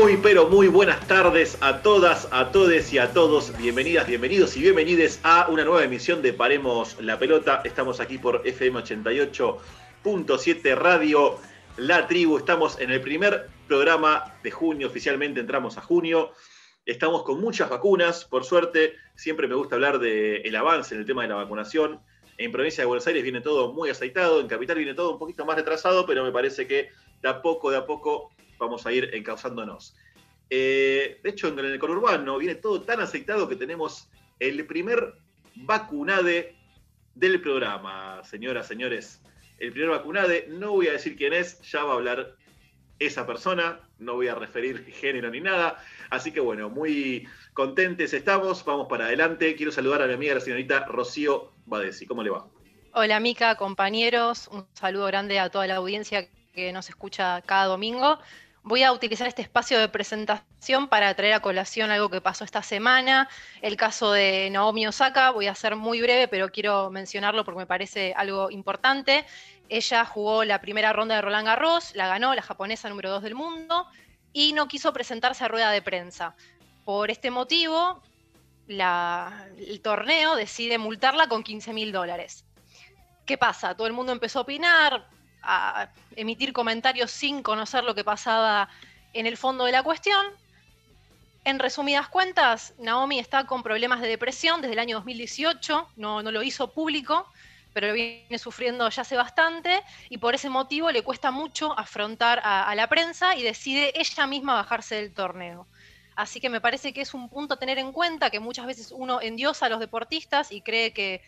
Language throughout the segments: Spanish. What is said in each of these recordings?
Muy, pero muy buenas tardes a todas, a todes y a todos. Bienvenidas, bienvenidos y bienvenides a una nueva emisión de Paremos la Pelota. Estamos aquí por FM 88.7 Radio La Tribu. Estamos en el primer programa de junio, oficialmente entramos a junio. Estamos con muchas vacunas, por suerte. Siempre me gusta hablar del avance en el tema de la vacunación. En provincia de Buenos Aires viene todo muy aceitado, en Capital viene todo un poquito más retrasado, pero me parece que de a poco, de a poco vamos a ir encauzándonos. Eh, de hecho, en el conurbano viene todo tan aceitado que tenemos el primer vacunade del programa, señoras, señores. El primer vacunade, no voy a decir quién es, ya va a hablar esa persona, no voy a referir género ni nada. Así que bueno, muy contentes estamos, vamos para adelante. Quiero saludar a mi amiga la señorita Rocío Badesi. ¿Cómo le va? Hola Mica, compañeros, un saludo grande a toda la audiencia que nos escucha cada domingo. Voy a utilizar este espacio de presentación para traer a colación algo que pasó esta semana, el caso de Naomi Osaka. Voy a ser muy breve, pero quiero mencionarlo porque me parece algo importante. Ella jugó la primera ronda de Roland Garros, la ganó, la japonesa número 2 del mundo, y no quiso presentarse a rueda de prensa. Por este motivo, el torneo decide multarla con 15 mil dólares. ¿Qué pasa? Todo el mundo empezó a opinar, a emitir comentarios sin conocer lo que pasaba en el fondo de la cuestión. En resumidas cuentas, Naomi está con problemas de depresión desde el año 2018, no, lo hizo público, pero lo viene sufriendo ya hace bastante y por ese motivo le cuesta mucho afrontar a, la prensa y decide ella misma bajarse del torneo. Así que me parece que es un punto a tener en cuenta que muchas veces uno endiosa a los deportistas y cree que,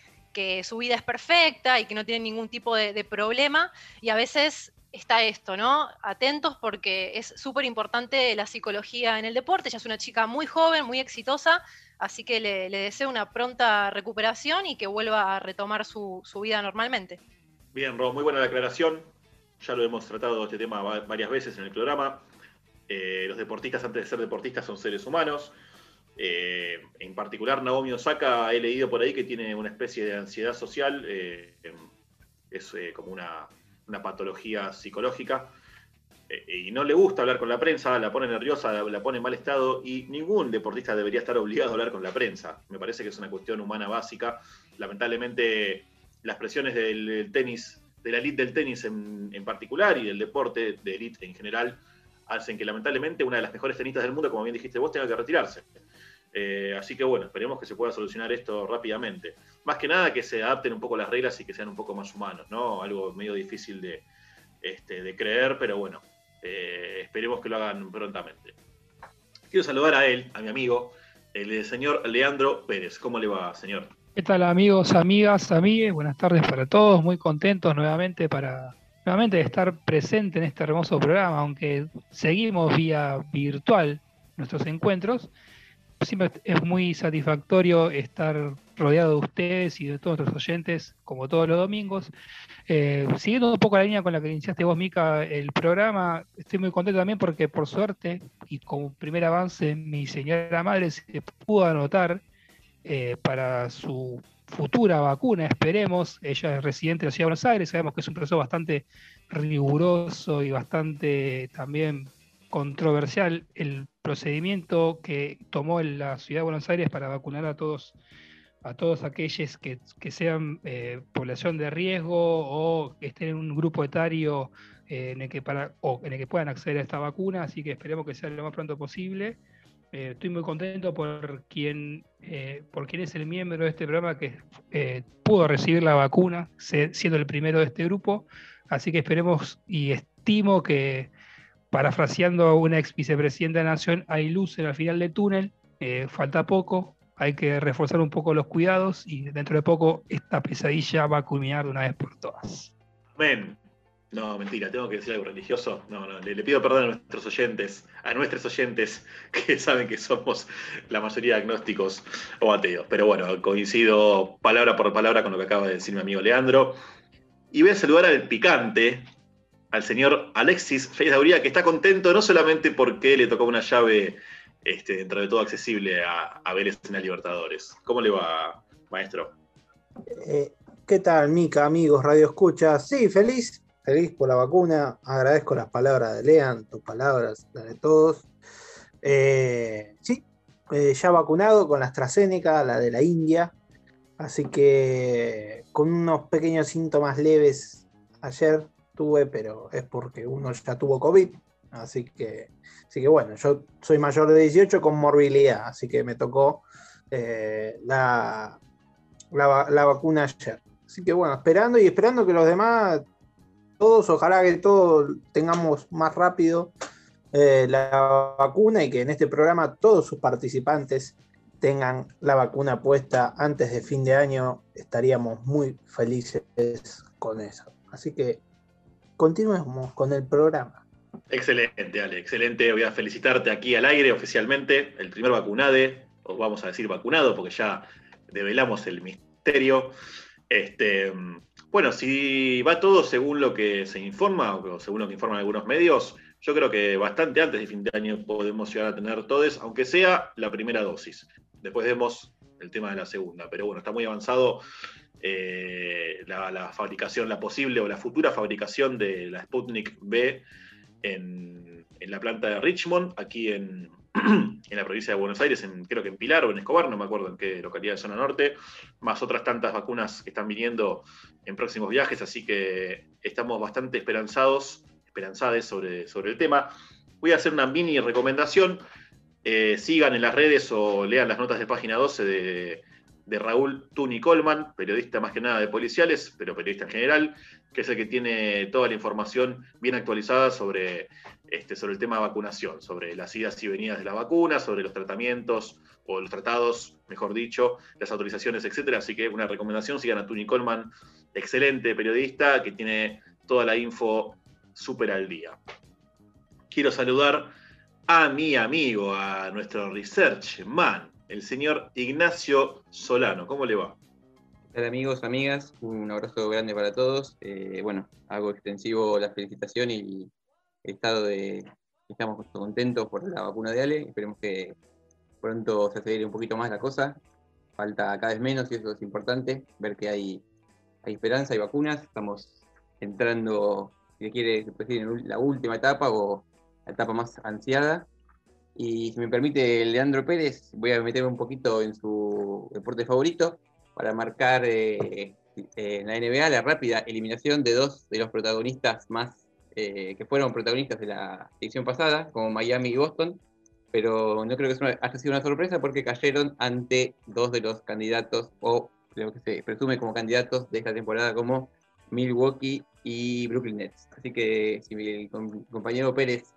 su vida es perfecta y que no tiene ningún tipo de, problema y a veces está esto, ¿no? Atentos porque es súper importante la psicología en el deporte. Ella es una chica muy joven, muy exitosa, Así que le, deseo una pronta recuperación y que vuelva a retomar su, vida normalmente. Bien, Ro, muy buena la aclaración. Ya lo hemos tratado este tema varias veces en el programa. Eh, los deportistas, antes de ser deportistas, son seres humanos. Eh, en particular, Naomi Osaka, he leído por ahí que tiene una especie de ansiedad social. Eh, es como una, una patología psicológica. Eh, y no le gusta hablar con la prensa, la pone nerviosa, la, pone en mal estado y ningún deportista debería estar obligado a hablar con la prensa. Me parece que es una cuestión humana básica. Lamentablemente las presiones del, tenis, de la elite del tenis en, particular y del deporte de elite en general, hacen que lamentablemente una de las mejores tenistas del mundo, como bien dijiste vos, tenga que retirarse. Eh, así que bueno, esperemos que se pueda solucionar esto rápidamente. Más que nada que se adapten un poco las reglas y que sean un poco más humanos, ¿no? Algo medio difícil de, este, de creer, pero bueno, eh, esperemos que lo hagan prontamente. Quiero saludar a él, a mi amigo, el señor Leandro Pérez. ¿Cómo le va, señor? ¿Qué tal, amigos, amigas, amigues? Buenas tardes para todos. Muy contentos nuevamente para nuevamente de estar presente en este hermoso programa, aunque seguimos vía virtual nuestros encuentros siempre es muy satisfactorio estar rodeado de ustedes y de todos nuestros oyentes, como todos los domingos. Eh, siguiendo un poco la línea con la que iniciaste vos, Mica, el programa, estoy muy contento también porque por suerte, y como primer avance, mi señora madre se pudo anotar eh, para su futura vacuna, esperemos. Ella es residente de la Ciudad de Buenos Aires, sabemos que es un proceso bastante riguroso y bastante también controversial el procedimiento que tomó la ciudad de Buenos Aires para vacunar a todos a todos aquellos que, sean eh, población de riesgo o que estén en un grupo etario eh, en, el que para, o en el que puedan acceder a esta vacuna, así que esperemos que sea lo más pronto posible. Eh, estoy muy contento por quien, por quien es el miembro de este programa que pudo recibir la vacuna, siendo el primero de este grupo, así que esperemos y estimo que parafraseando a una ex vicepresidenta de la Nación, hay luz en el final del túnel, eh, falta poco, hay que reforzar un poco los cuidados y dentro de poco esta pesadilla va a culminar de una vez por todas. Amén. No, mentira, tengo que decir algo religioso. No, no, le, pido perdón a nuestros oyentes, a nuestros oyentes que saben que somos la mayoría agnósticos o ateos. Pero bueno, coincido palabra por palabra con lo que acaba de decir mi amigo Leandro. Y voy a saludar al picante, al señor Alexis Félix que está contento no solamente porque le tocó una llave este, dentro de todo accesible a, a Vélez en la Libertadores. ¿Cómo le va, maestro? Eh, ¿Qué tal, Mica, amigos, Radio Escucha? Sí, feliz, feliz por la vacuna. Agradezco las palabras de Lean, tus palabras, las de todos. Eh, sí, eh, ya vacunado con la AstraZeneca, la de la India. Así que con unos pequeños síntomas leves ayer tuve, pero es porque uno ya tuvo COVID. Así que, así que bueno, yo soy mayor de 18 con morbilidad, así que me tocó eh, la, la, vacuna ayer. Así que bueno, esperando y esperando que los demás, todos, ojalá que todos tengamos más rápido eh, la vacuna y que en este programa todos sus participantes tengan la vacuna puesta antes de fin de año, estaríamos muy felices con eso. Así que continuemos con el programa. Excelente, Ale, excelente. Voy a felicitarte aquí al aire oficialmente, el primer vacunade, o vamos a decir vacunado, porque ya develamos el misterio. Este, bueno, si va todo según lo que se informa, o según lo que informan algunos medios, yo creo que bastante antes de fin de año podemos llegar a tener todos, aunque sea la primera dosis. Después vemos el tema de la segunda. Pero bueno, está muy avanzado eh, la, fabricación, la posible o la futura fabricación de la Sputnik B en, la planta de Richmond, aquí en, en, la provincia de Buenos Aires, creo que en Pilar o en Escobar, no me acuerdo en qué localidad de zona norte, más otras tantas vacunas que están viniendo en próximos viajes, así que estamos bastante esperanzados esperanzades sobre, sobre el tema. Voy a hacer una mini recomendación. Eh, sigan en las redes o lean las notas de página 12 de, Raúl Tuni Colman, periodista más que nada de policiales, pero periodista en general, que es el que tiene toda la información bien actualizada sobre, este, sobre el tema de vacunación, sobre las idas y venidas de la vacuna, sobre los tratamientos o los tratados, mejor dicho, las autorizaciones, etcétera. Así que una recomendación, sigan a Tuni Colman, excelente periodista que tiene toda la info súper al día. Quiero saludar a mi amigo, a nuestro research man, el señor Ignacio Solano. ¿Cómo le va? Hola amigos, amigas, un abrazo grande para todos. Eh, bueno, hago extensivo la felicitación y el estado de estamos contentos por la vacuna de Ale. Esperemos que pronto se acelere un poquito más la cosa. Falta cada vez menos y eso es importante, ver que hay, hay esperanza, hay vacunas. Estamos entrando si quiere decir, la última etapa o la etapa más ansiada. Y si me permite, Leandro Pérez, voy a meterme un poquito en su deporte favorito para marcar eh, en la NBA la rápida eliminación de dos de los protagonistas más eh, que fueron protagonistas de la edición pasada, como Miami y Boston, pero no creo que eso haya sido una sorpresa porque cayeron ante dos de los candidatos, o lo que se presume como candidatos de esta temporada, como Milwaukee y Brooklyn Nets. Así que si mi compañero Pérez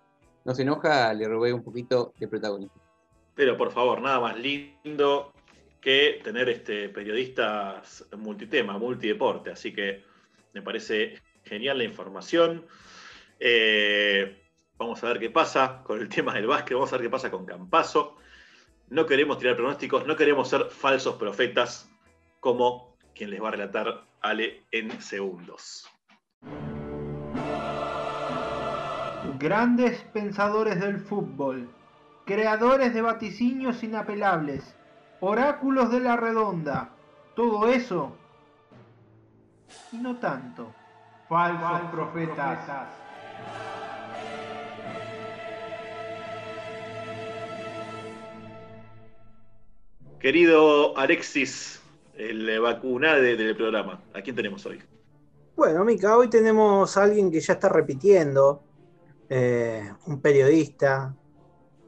no se enoja, le robé un poquito de protagonismo. Pero por favor, nada más lindo que tener este, periodistas multitema, multideporte. Así que me parece genial la información. Eh, vamos a ver qué pasa con el tema del básquet, vamos a ver qué pasa con Campaso. No queremos tirar pronósticos, no queremos ser falsos profetas como quien les va a relatar Ale en segundos. Grandes pensadores del fútbol, creadores de vaticinios inapelables, oráculos de la redonda, todo eso y no tanto. Falsos, profetas. Querido Alexis, el vacuna del programa, ¿a quién tenemos hoy? Bueno, Mica, hoy tenemos a alguien que ya está repitiendo, eh, un periodista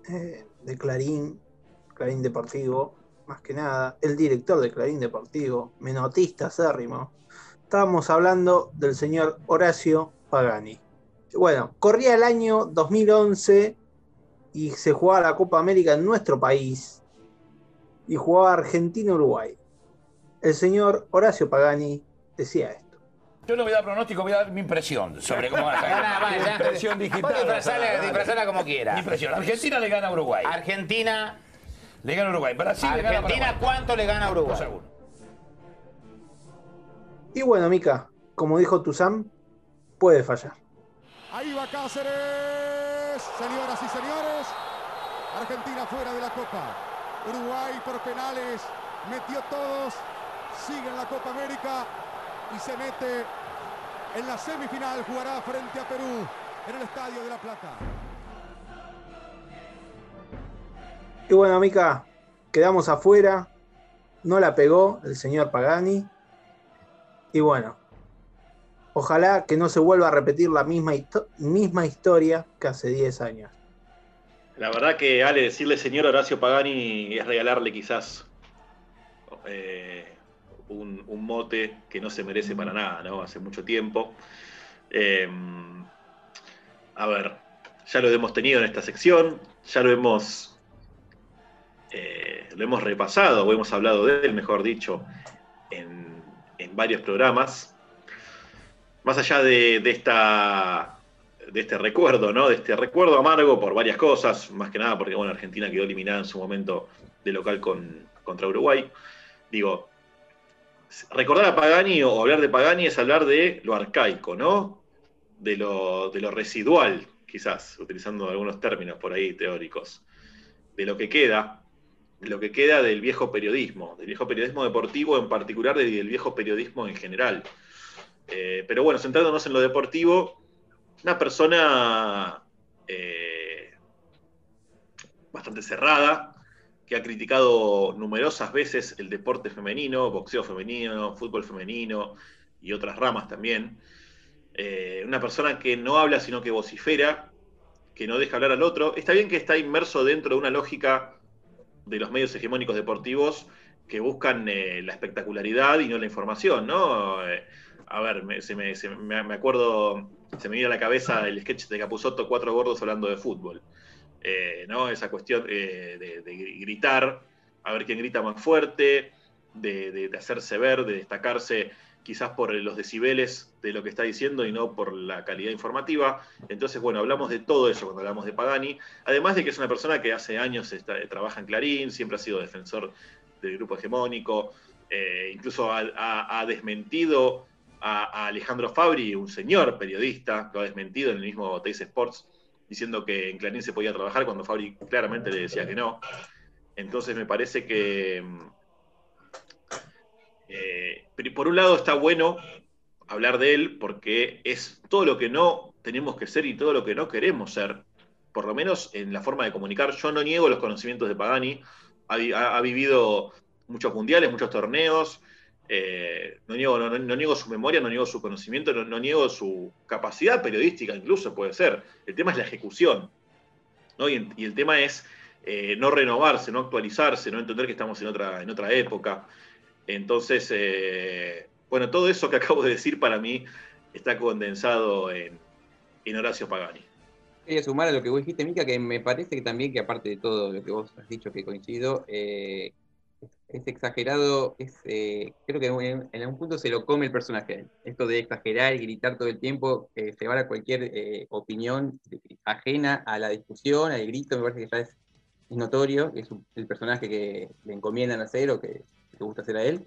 eh, de Clarín, Clarín Deportivo, más que nada, el director de Clarín Deportivo, menotista acérrimo. Estábamos hablando del señor Horacio Pagani. Bueno, corría el año 2011 y se jugaba la Copa América en nuestro país y jugaba Argentina-Uruguay. El señor Horacio Pagani decía esto. Yo no voy a dar pronóstico, voy a dar mi impresión sobre cómo va a salir. mi impresión digital. disfrazarla, como quieras. Mi impresión. Argentina le gana a Uruguay. Argentina. Le gana a Uruguay. Brasil Argentina, le gana a ¿cuánto le gana a Uruguay? Y bueno, Mica, como dijo Tuzam, puede fallar. Ahí va Cáceres. Señoras y señores. Argentina fuera de la Copa. Uruguay por penales. Metió todos. Sigue en la Copa América y se mete en la semifinal. Jugará frente a Perú en el Estadio de La Plata. Y bueno, Mica, quedamos afuera. No la pegó el señor Pagani. Y bueno, ojalá que no se vuelva a repetir la misma, histo- misma historia que hace 10 años. La verdad que, Ale, decirle señor Horacio Pagani es regalarle quizás eh, un, mote que no se merece para nada, ¿no? Hace mucho tiempo. Eh, a ver, ya lo hemos tenido en esta sección, ya lo hemos, eh, lo hemos repasado, o hemos hablado de él, mejor dicho, en, en varios programas. Más allá de, de esta de este recuerdo, ¿no? De este recuerdo amargo por varias cosas, más que nada porque bueno, Argentina quedó eliminada en su momento de local con, contra Uruguay. Digo, recordar a Pagani o hablar de Pagani es hablar de lo arcaico, ¿no? De lo, de lo residual, quizás, utilizando algunos términos por ahí teóricos. De lo que queda, de lo que queda del viejo periodismo, del viejo periodismo deportivo en particular y del viejo periodismo en general. Eh, pero bueno, centrándonos en lo deportivo, una persona eh, bastante cerrada, que ha criticado numerosas veces el deporte femenino, boxeo femenino, fútbol femenino y otras ramas también. Eh, una persona que no habla sino que vocifera, que no deja hablar al otro. Está bien que está inmerso dentro de una lógica de los medios hegemónicos deportivos que buscan eh, la espectacularidad y no la información, ¿no? Eh, a ver, me, se me, se me- acuerdo, se me viene a la cabeza el sketch de Capuzotto, cuatro gordos hablando de fútbol. Eh. Esa cuestión eh, de, gritar, a ver quién grita más fuerte, de, hacerse ver, de destacarse quizás por los decibeles de lo que está diciendo y no por la calidad informativa. Entonces, bueno, hablamos de todo eso cuando hablamos de Pagani. Además de que es una persona que hace años trabaja en Clarín, siempre ha sido defensor del grupo hegemónico, eh, incluso ha, desmentido a, a Alejandro Fabri, un señor periodista, lo ha desmentido en el mismo Teis Sports, diciendo que en Clarín se podía trabajar cuando Fabri claramente le decía que no. Entonces me parece que, mm, eh, por un lado está bueno hablar de él porque es todo lo que no tenemos que ser y todo lo que no queremos ser, por lo menos en la forma de comunicar. Yo no niego los conocimientos de Pagani, ha vivido muchos mundiales, muchos torneos, eh, no, niego, su memoria, no niego su conocimiento, no, niego su capacidad periodística, incluso puede ser. El tema es la ejecución. Y, el tema es eh, no renovarse, no actualizarse, no entender que estamos en otra, en otra época. Entonces, eh, bueno, todo eso que acabo de decir para mí está condensado en, en Horacio Pagani. Quería sumar a lo que vos dijiste, Mica, que me parece que también que aparte de todo lo que vos has dicho que coincido, es exagerado, eh, creo que en, en algún punto se lo come el personaje. Esto de exagerar y gritar todo el tiempo, eh, llevar a cualquier eh, opinión ajena a la discusión, al grito, me parece que ya es, notorio, es el personaje que le encomiendan hacer o que le gusta hacer a él.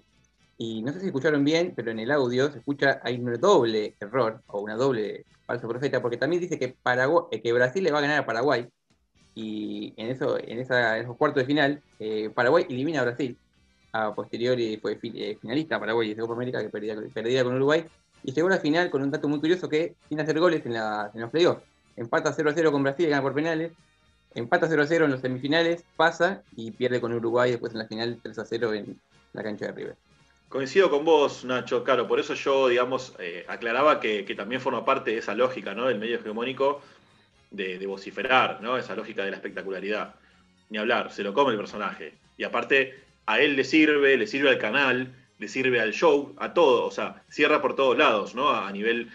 Y no sé si escucharon bien, pero en el audio se escucha, hay un doble error o una doble falso profeta, porque también dice que, Paraguay, eh, que Brasil le va a ganar a Paraguay. Y en, eso, en, esa, en esos cuartos de final, eh, Paraguay elimina a Brasil. A posteriori fue eh, finalista Paraguay de Copa América, que perdía, perdía con Uruguay. Y llegó a la final con un dato muy curioso que sin hacer goles en, la, en los playoffs. Empata 0 a 0 con Brasil y gana por penales. Empata 0 a 0 en los semifinales, pasa y pierde con Uruguay después en la final 3 a 0 en la cancha de River. Coincido con vos, Nacho, claro, por eso yo, digamos, eh, aclaraba que, que también forma parte de esa lógica, ¿no? Del medio hegemónico de, de vociferar, ¿no? Esa lógica de la espectacularidad. Ni hablar, se lo come el personaje. Y aparte, a él le sirve, le sirve al canal, le sirve al show, a todo, o sea, cierra por todos lados, ¿no? A nivel,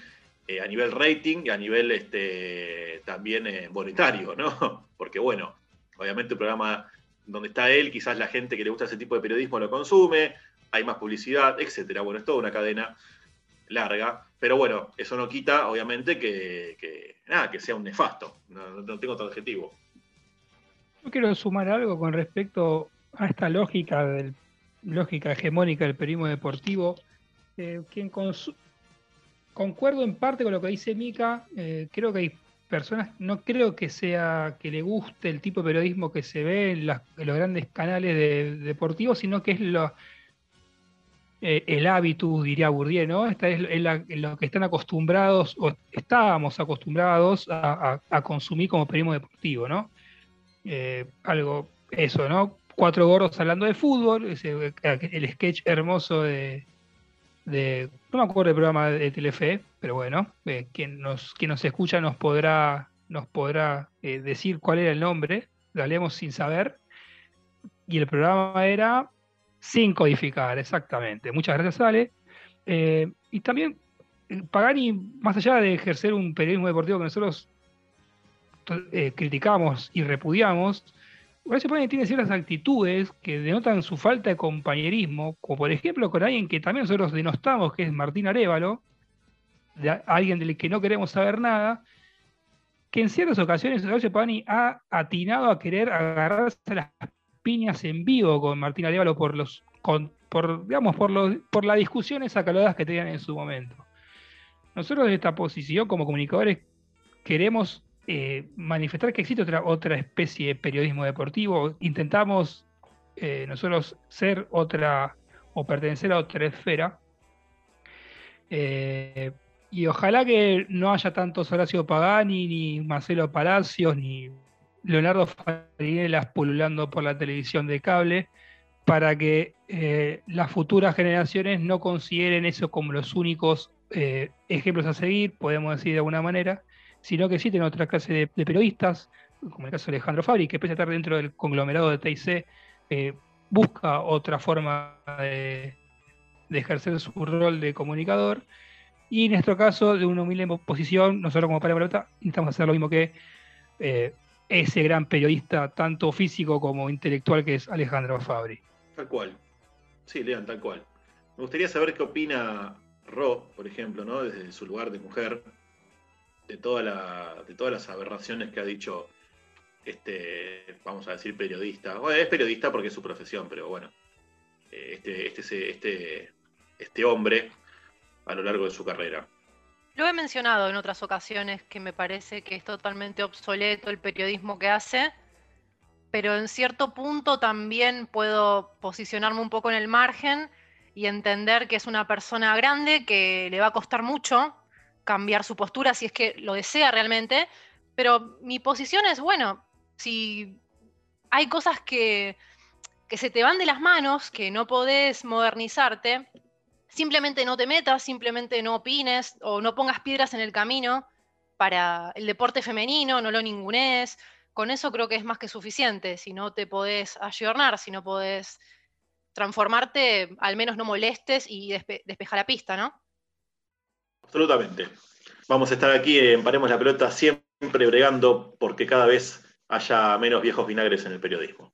eh, a nivel rating y a nivel este, también eh, monetario, ¿no? Porque bueno, obviamente el programa donde está él, quizás la gente que le gusta ese tipo de periodismo lo consume, hay más publicidad, etcétera. Bueno, es toda una cadena larga, pero bueno, eso no quita, obviamente, que, nada, que sea un nefasto. No, tengo otro adjetivo. Yo quiero sumar algo con respecto a esta lógica del lógica hegemónica del periodismo deportivo, eh, quien concuerdo en parte con lo que dice Mica, eh, creo que hay personas, no creo que sea que le guste el tipo de periodismo que se ve en, las- en los grandes canales de- deportivos, sino que es lo, eh, el hábitus, diría Bourdieu, ¿no? Esta es, lo que están acostumbrados, o estábamos acostumbrados a, consumir como periodismo deportivo, ¿no? Eh, algo eso, ¿no? Cuatro gordos hablando de fútbol, ese- el sketch hermoso de, de- no me acuerdo del programa de Telefe, pero bueno, eh, quien, nos, nos escucha nos podrá, nos podrá eh, decir cuál era el nombre, lo hablemos sin saber. Y el programa era Sin Codificar, exactamente. Muchas gracias, Ale. Eh, y también eh, Pagani, más allá de ejercer un periodismo deportivo que nosotros eh, criticamos y repudiamos, Horacio Pagani tiene ciertas actitudes que denotan su falta de compañerismo, como por ejemplo con alguien que también nosotros denostamos, que es Martín Arevalo, alguien del que no queremos saber nada, que en ciertas ocasiones Horacio Pagani ha atinado a querer agarrarse a las piñas en vivo con Martín Arevalo por los por, digamos, por, los, por las discusiones acaloradas que tenían en su momento. Nosotros de esta posición como comunicadores queremos eh, manifestar que existe otra, otra especie de periodismo deportivo. Intentamos eh, nosotros ser otra o pertenecer a otra esfera. Eh, y ojalá que no haya tantos Horacio Pagani, ni Marcelo Palacios, ni Leonardo Farinelas pululando por la televisión de cable, para que eh, las futuras generaciones no consideren eso como los únicos eh, ejemplos a seguir, podemos decir de alguna manera, sino que existen otra clase de, periodistas, como el caso de Alejandro Fabri, que pese a estar dentro del conglomerado de TIC, eh, busca otra forma de, ejercer su rol de comunicador. Y en nuestro caso, de una humilde posición, nosotros como Para Pelota intentamos hacer lo mismo que ese gran periodista, tanto físico como intelectual, que es Alejandro Fabri. Tal cual. Sí, Lean, tal cual. Me gustaría saber qué opina Ro, por ejemplo, ¿no? Desde su lugar de mujer, de, toda la, de todas las aberraciones que ha dicho este, vamos a decir, periodista. Bueno, es periodista porque es su profesión, pero bueno. eh, Este, este, este, este hombre a lo largo de su carrera. Lo he mencionado en otras ocasiones que me parece que es totalmente obsoleto el periodismo que hace, pero en cierto punto también puedo posicionarme un poco en el margen y entender que es una persona grande que le va a costar mucho cambiar su postura si es que lo desea realmente, pero mi posición es, bueno, si hay cosas que, que se te van de las manos, que no podés modernizarte, simplemente no te metas, simplemente no opines o no pongas piedras en el camino para el deporte femenino, no lo ningunees. Con eso creo que es más que suficiente. Si no te podés ayornar, si no podés transformarte, al menos no molestes y despe despeja la pista, ¿no? Absolutamente. Vamos a estar aquí en Paremos la Pelota siempre bregando porque cada vez haya menos viejos vinagres en el periodismo.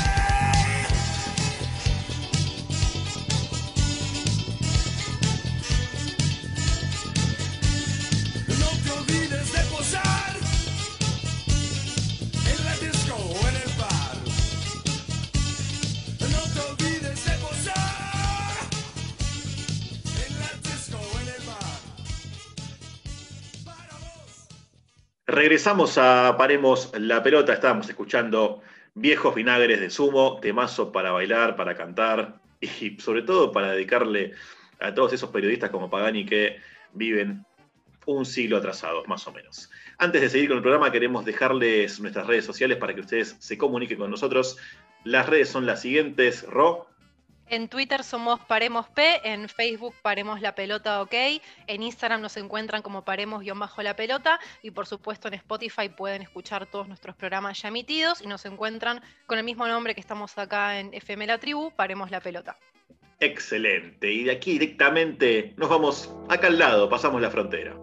Regresamos a Paremos la Pelota. Estábamos escuchando Viejos Vinagres de Sumo, temazo para bailar, para cantar y sobre todo para dedicarle a todos esos periodistas como Pagani que viven un siglo atrasados, más o menos. Antes de seguir con el programa, queremos dejarles nuestras redes sociales para que ustedes se comuniquen con nosotros. Las redes son las siguientes, Ro. En Twitter somos Paremos P, en Facebook Paremos la Pelota OK, en Instagram nos encuentran como Paremos-la Pelota y por supuesto en Spotify pueden escuchar todos nuestros programas ya emitidos y nos encuentran con el mismo nombre que estamos acá en FM La Tribu, Paremos la Pelota. Excelente. Y de aquí directamente nos vamos acá al lado, pasamos la frontera.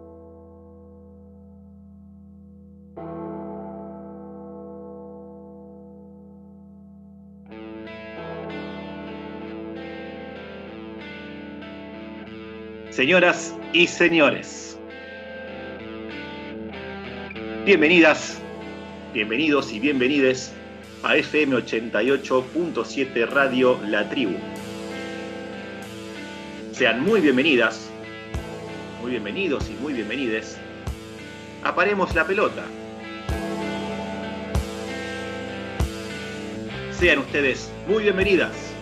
Señoras y señores, bienvenidas, bienvenidos y bienvenides a FM 88.7 Radio La Tribu. Sean muy bienvenidas, muy bienvenidos y muy bienvenides a Paremos la Pelota. Sean ustedes muy bienvenidas,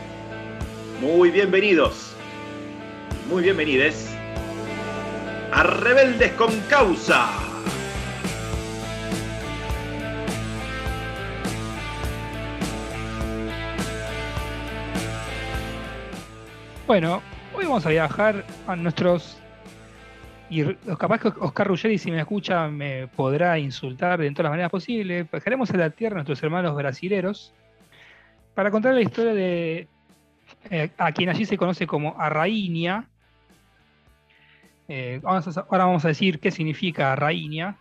muy bienvenidos, muy bienvenides a Rebeldes con Causa. Bueno, hoy vamos a viajar a nuestros. Y capaz que Oscar Ruggeri, si me escucha, me podrá insultar de todas las maneras posibles. Viajaremos a la tierra a nuestros hermanos brasileros para contar la historia de eh, a quien allí se conoce como Arraíña. Eh, ahora vamos a decir qué significa Arraíña.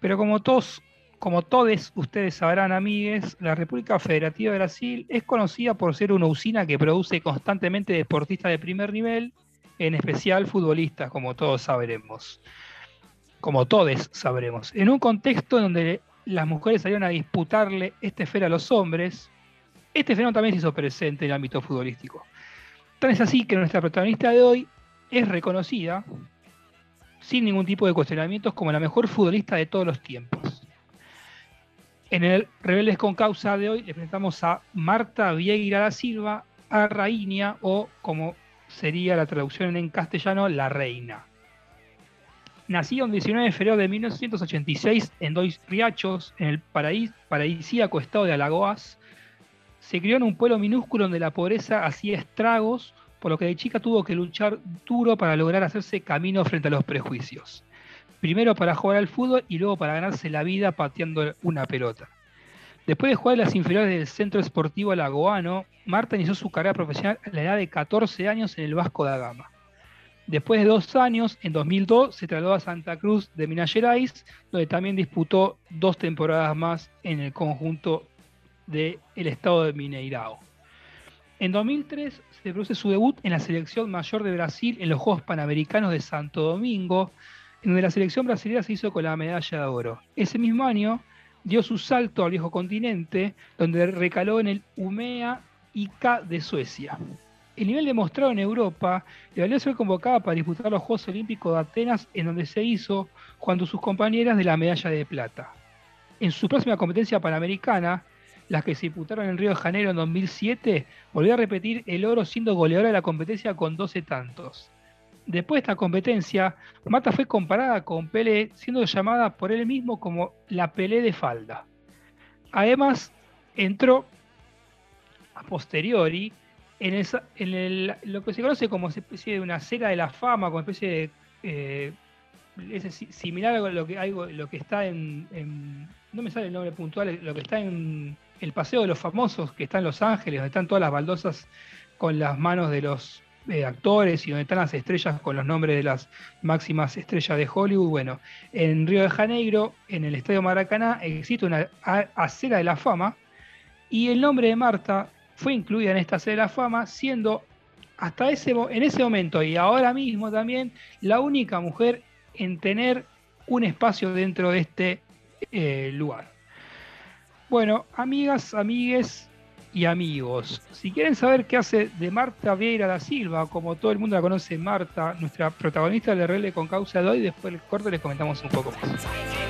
Pero como todos, como todos ustedes sabrán, amigues, la República Federativa de Brasil es conocida por ser una usina que produce constantemente deportistas de primer nivel, en especial futbolistas, como todos sabremos. Como todos sabremos. En un contexto donde las mujeres salieron a disputarle este esfera a los hombres, este fenómeno también se hizo presente en el ámbito futbolístico. Tan es así que nuestra protagonista de hoy es reconocida, sin ningún tipo de cuestionamientos, como la mejor futbolista de todos los tiempos. En el Rebeldes con Causa de hoy le presentamos a Marta Vieira da Silva, a Raíña, o como sería la traducción en castellano, la reina. Nacida el 19 de febrero de 1986 en Dois Riachos, en el paraís- paradisíaco estado de Alagoas, se crió en un pueblo minúsculo donde la pobreza hacía estragos, por lo que de chica tuvo que luchar duro para lograr hacerse camino frente a los prejuicios. Primero para jugar al fútbol y luego para ganarse la vida pateando una pelota. Después de jugar en las inferiores del Centro Esportivo Alagoano, Marta inició su carrera profesional a la edad de 14 años en el Vasco da Gama. Después de dos años, en 2002, se trasladó a Santa Cruz de Minas Gerais, donde también disputó dos temporadas más en el conjunto del estado de Mineirao. En 2003 se produce su debut en la selección mayor de Brasil en los Juegos Panamericanos de Santo Domingo, en donde la selección brasileña se hizo con la medalla de oro. Ese mismo año dio su salto al viejo continente, donde recaló en el Umea IK de Suecia. El nivel demostrado en Europa le valió ser convocada para disputar los Juegos Olímpicos de Atenas, en donde se hizo cuando sus compañeras de la medalla de plata. En su próxima competencia panamericana, las que se disputaron en Río de Janeiro en 2007, volvió a repetir el oro siendo goleadora de la competencia con 12 tantos. Después de esta competencia, Marta fue comparada con Pelé, siendo llamada por él mismo como la Pelé de falda. Además, entró a posteriori en, esa- en el- lo que se conoce como especie de una cera de la fama, como especie de eh, similar a lo que, algo, lo que está en, en- no me sale el nombre puntual, lo que está en el Paseo de los Famosos, que está en Los Ángeles, donde están todas las baldosas con las manos de los eh, actores y donde están las estrellas con los nombres de las máximas estrellas de Hollywood. Bueno, en Río de Janeiro, en el Estadio Maracaná, existe una acera de la fama y el nombre de Marta fue incluida en esta acera de la fama, siendo hasta ese, en ese momento y ahora mismo también la única mujer en tener un espacio dentro de este eh, lugar. Bueno, amigas, amigues y amigos, si quieren saber qué hace de Marta Vieira da Silva, como todo el mundo la conoce, Marta, nuestra protagonista del RL con causa de hoy, después del corte les comentamos un poco más.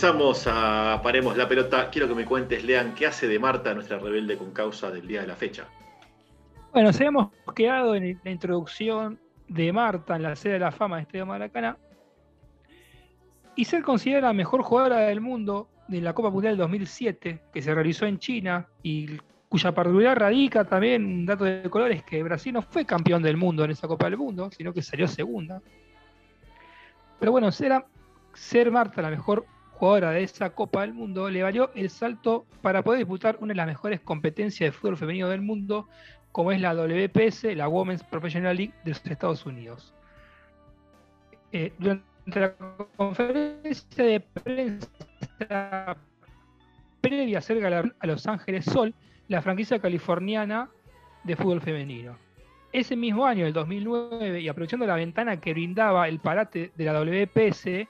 Regresamos a Paremos la Pelota. Quiero que me cuentes, Lean, qué hace de Marta nuestra rebelde con causa del día de la fecha. Bueno, se hemos quedado en la introducción de Marta en la sede de la fama de Estadio Maracaná y ser considerada la mejor jugadora del mundo de la Copa Mundial 2007 que se realizó en China y cuya particularidad radica también un dato de colores que Brasil no fue campeón del mundo en esa Copa del Mundo, sino que salió segunda. Pero bueno, ser, ser Marta la mejor jugadora de esa Copa del Mundo le valió el salto para poder disputar una de las mejores competencias de fútbol femenino del mundo, como es la WPS, la Women's Professional League de los Estados Unidos. Eh, durante la conferencia de prensa previa a ser galardón a Los Ángeles Sol, la franquicia californiana de fútbol femenino. Ese mismo año, el 2009, y aprovechando la ventana que brindaba el parate de la WPS,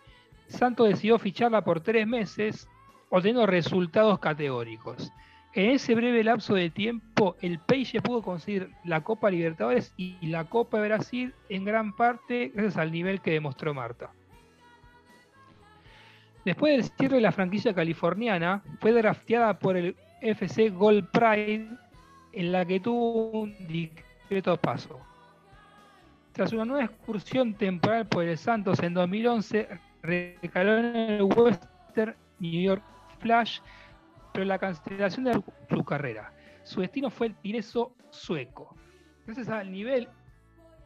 Santos decidió ficharla por tres meses, obteniendo resultados categóricos. En ese breve lapso de tiempo, el Peixe pudo conseguir la Copa Libertadores y la Copa Brasil en gran parte gracias al nivel que demostró Marta. Después del cierre de la franquicia californiana, fue drafteada por el FC Gold Pride, en la que tuvo un discreto paso. Tras una nueva excursión temporal por el Santos en 2011, recaló en el Western New York Flash, pero la cancelación de su carrera. Su destino fue el Tireso sueco. Gracias al nivel,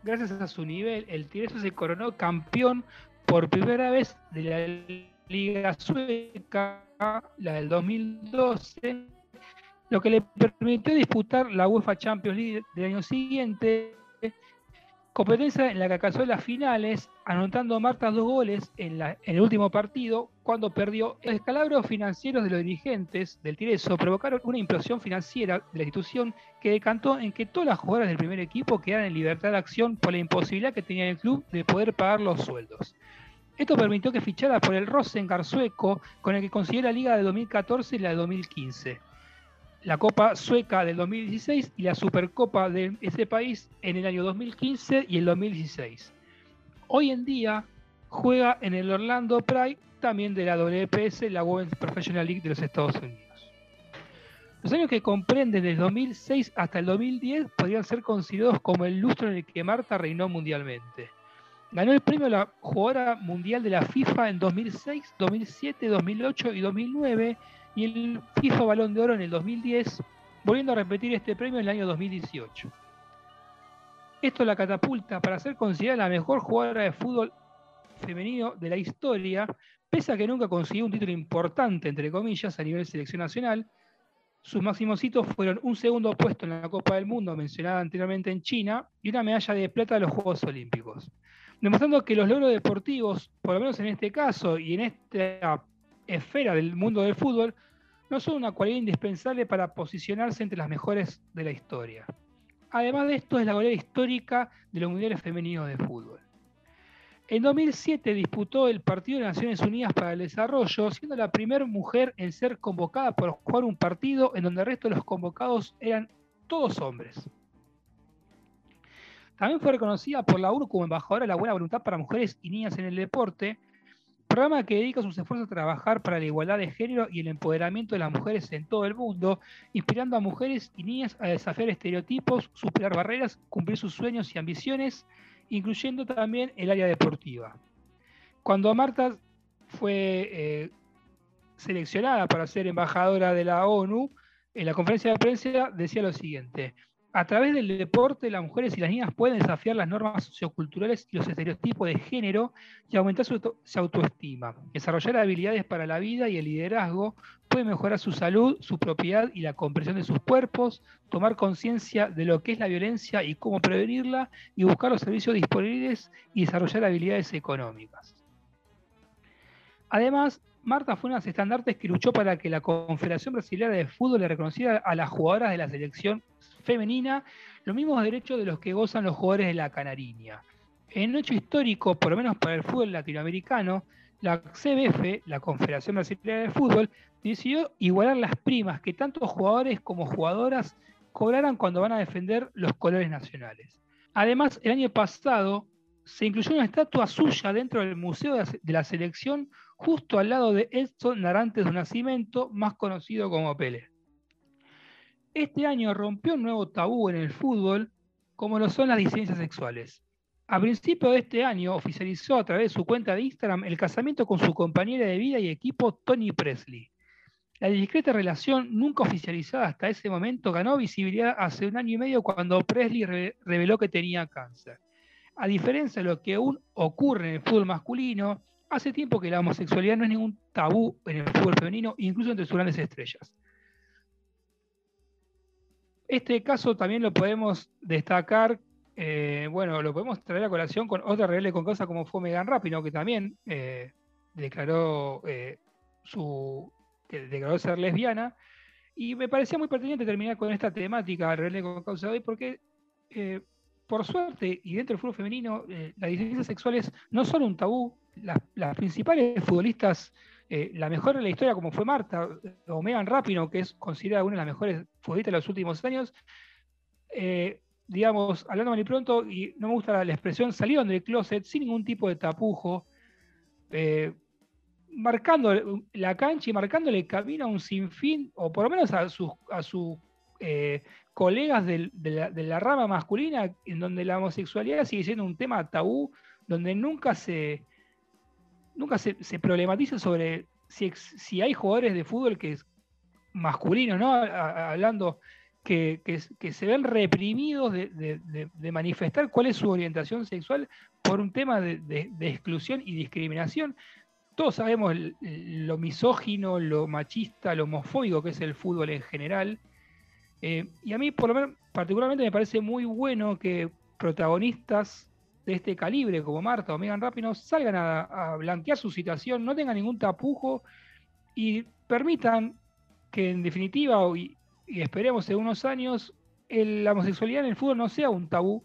gracias a su nivel, el Tireso se coronó campeón por primera vez de la Liga Sueca, la del 2012, lo que le permitió disputar la UEFA Champions League del año siguiente, competencia en la que alcanzó las finales, anotando Marta dos goles en, el último partido, cuando perdió. Los escalabros financieros de los dirigentes del Tireso provocaron una implosión financiera de la institución que decantó en que todas las jugadoras del primer equipo quedaran en libertad de acción por la imposibilidad que tenía el club de poder pagar los sueldos. Esto permitió que fichara por el Rosengard sueco, con el que consiguió la Liga de 2014 y la de 2015, la Copa Sueca del 2016 y la Supercopa de ese país en el año 2015 y el 2016. Hoy en día juega en el Orlando Pride, también de la WPS, la Women's Professional League de los Estados Unidos. Los años que comprenden desde 2006 hasta el 2010 podrían ser considerados como el lustro en el que Marta reinó mundialmente. Ganó el premio a la jugadora mundial de la FIFA en 2006, 2007, 2008 y 2009 y el FIFA Balón de Oro en el 2010, volviendo a repetir este premio en el año 2018. Esto la catapulta para ser considerada la mejor jugadora de fútbol femenino de la historia, pese a que nunca consiguió un título importante, entre comillas, a nivel selección nacional. Sus máximos hitos fueron un segundo puesto en la Copa del Mundo, mencionada anteriormente en China, y una medalla de plata de los Juegos Olímpicos. Demostrando que los logros deportivos, por lo menos en este caso y en esta esfera del mundo del fútbol, no son una cualidad indispensable para posicionarse entre las mejores de la historia. Además de esto, es la goleadora histórica de los mundiales femeninos de fútbol. En 2007 disputó el Partido de Naciones Unidas para el Desarrollo, siendo la primera mujer en ser convocada por jugar un partido en donde el resto de los convocados eran todos hombres. También fue reconocida por la ONU como embajadora de la buena voluntad para mujeres y niñas en el deporte, programa que dedica sus esfuerzos a trabajar para la igualdad de género y el empoderamiento de las mujeres en todo el mundo, inspirando a mujeres y niñas a desafiar estereotipos, superar barreras, cumplir sus sueños y ambiciones, incluyendo también el área deportiva. Cuando Marta fue eh, seleccionada para ser embajadora de la ONU, en la conferencia de prensa decía lo siguiente. A través del deporte, las mujeres y las niñas pueden desafiar las normas socioculturales y los estereotipos de género y aumentar su, auto- su autoestima. Desarrollar habilidades para la vida y el liderazgo puede mejorar su salud, su propiedad y la comprensión de sus cuerpos, tomar conciencia de lo que es la violencia y cómo prevenirla, y buscar los servicios disponibles y desarrollar habilidades económicas. Además, Marta fue una de las estandartes que luchó para que la Confederación Brasileña de Fútbol le reconociera a las jugadoras de la selección femenina los mismos derechos de los que gozan los jugadores de la Canariña. En un hecho histórico, por lo menos para el fútbol latinoamericano, la CBF, la Confederación Brasileña de Fútbol, decidió igualar las primas que tanto jugadores como jugadoras cobraran cuando van a defender los colores nacionales. Además, el año pasado se incluyó una estatua suya dentro del Museo de la- de la Selección justo al lado de Edson Narantes de Nacimiento, más conocido como Pele. Este año rompió un nuevo tabú en el fútbol, como lo son las disidencias sexuales. A principios de este año oficializó a través de su cuenta de Instagram el casamiento con su compañera de vida y equipo Tony Presley. La discreta relación, nunca oficializada hasta ese momento, ganó visibilidad hace un año y medio cuando Presley re- reveló que tenía cáncer. A diferencia de lo que aún ocurre en el fútbol masculino, hace tiempo que la homosexualidad no es ningún tabú en el fútbol femenino, incluso entre sus grandes estrellas. Este caso también lo podemos destacar, eh, bueno, lo podemos traer a colación con otra rebelde con causa como fue Megan Rapinoe, que también eh, declaró eh, su declaró ser lesbiana. Y me parecía muy pertinente terminar con esta temática rebelde con causa de hoy, porque por suerte, y dentro del fútbol femenino, eh, las disidencias sexuales no son un tabú. Las, principales futbolistas, eh, la mejor de la historia, como fue Marta, o Megan Rapinoe, que es considerada una de las mejores futbolistas de los últimos años, eh, digamos, hablando mal y pronto, y no me gusta la, expresión, salieron del closet sin ningún tipo de tapujo, eh, marcando la cancha y marcándole camino a un sinfín, o por lo menos a sus, a eh, colegas del- de, la, de la rama masculina, en donde la homosexualidad sigue siendo un tema tabú, donde nunca se, nunca se, se problematiza sobre si, si hay jugadores de fútbol que es masculinos, ¿no? Hablando que, que, se ven reprimidos de, de- de- manifestar cuál es su orientación sexual por un tema de, exclusión y discriminación. Todos sabemos lo misógino, lo machista, lo homofóbico que es el fútbol en general. Eh, y a mí, por lo menos, particularmente me parece muy bueno que protagonistas de este calibre, como Marta o Megan Rapinoe, salgan a, blanquear su situación, no tengan ningún tapujo y permitan que, en definitiva, y, y esperemos en unos años, la homosexualidad en el fútbol no sea un tabú,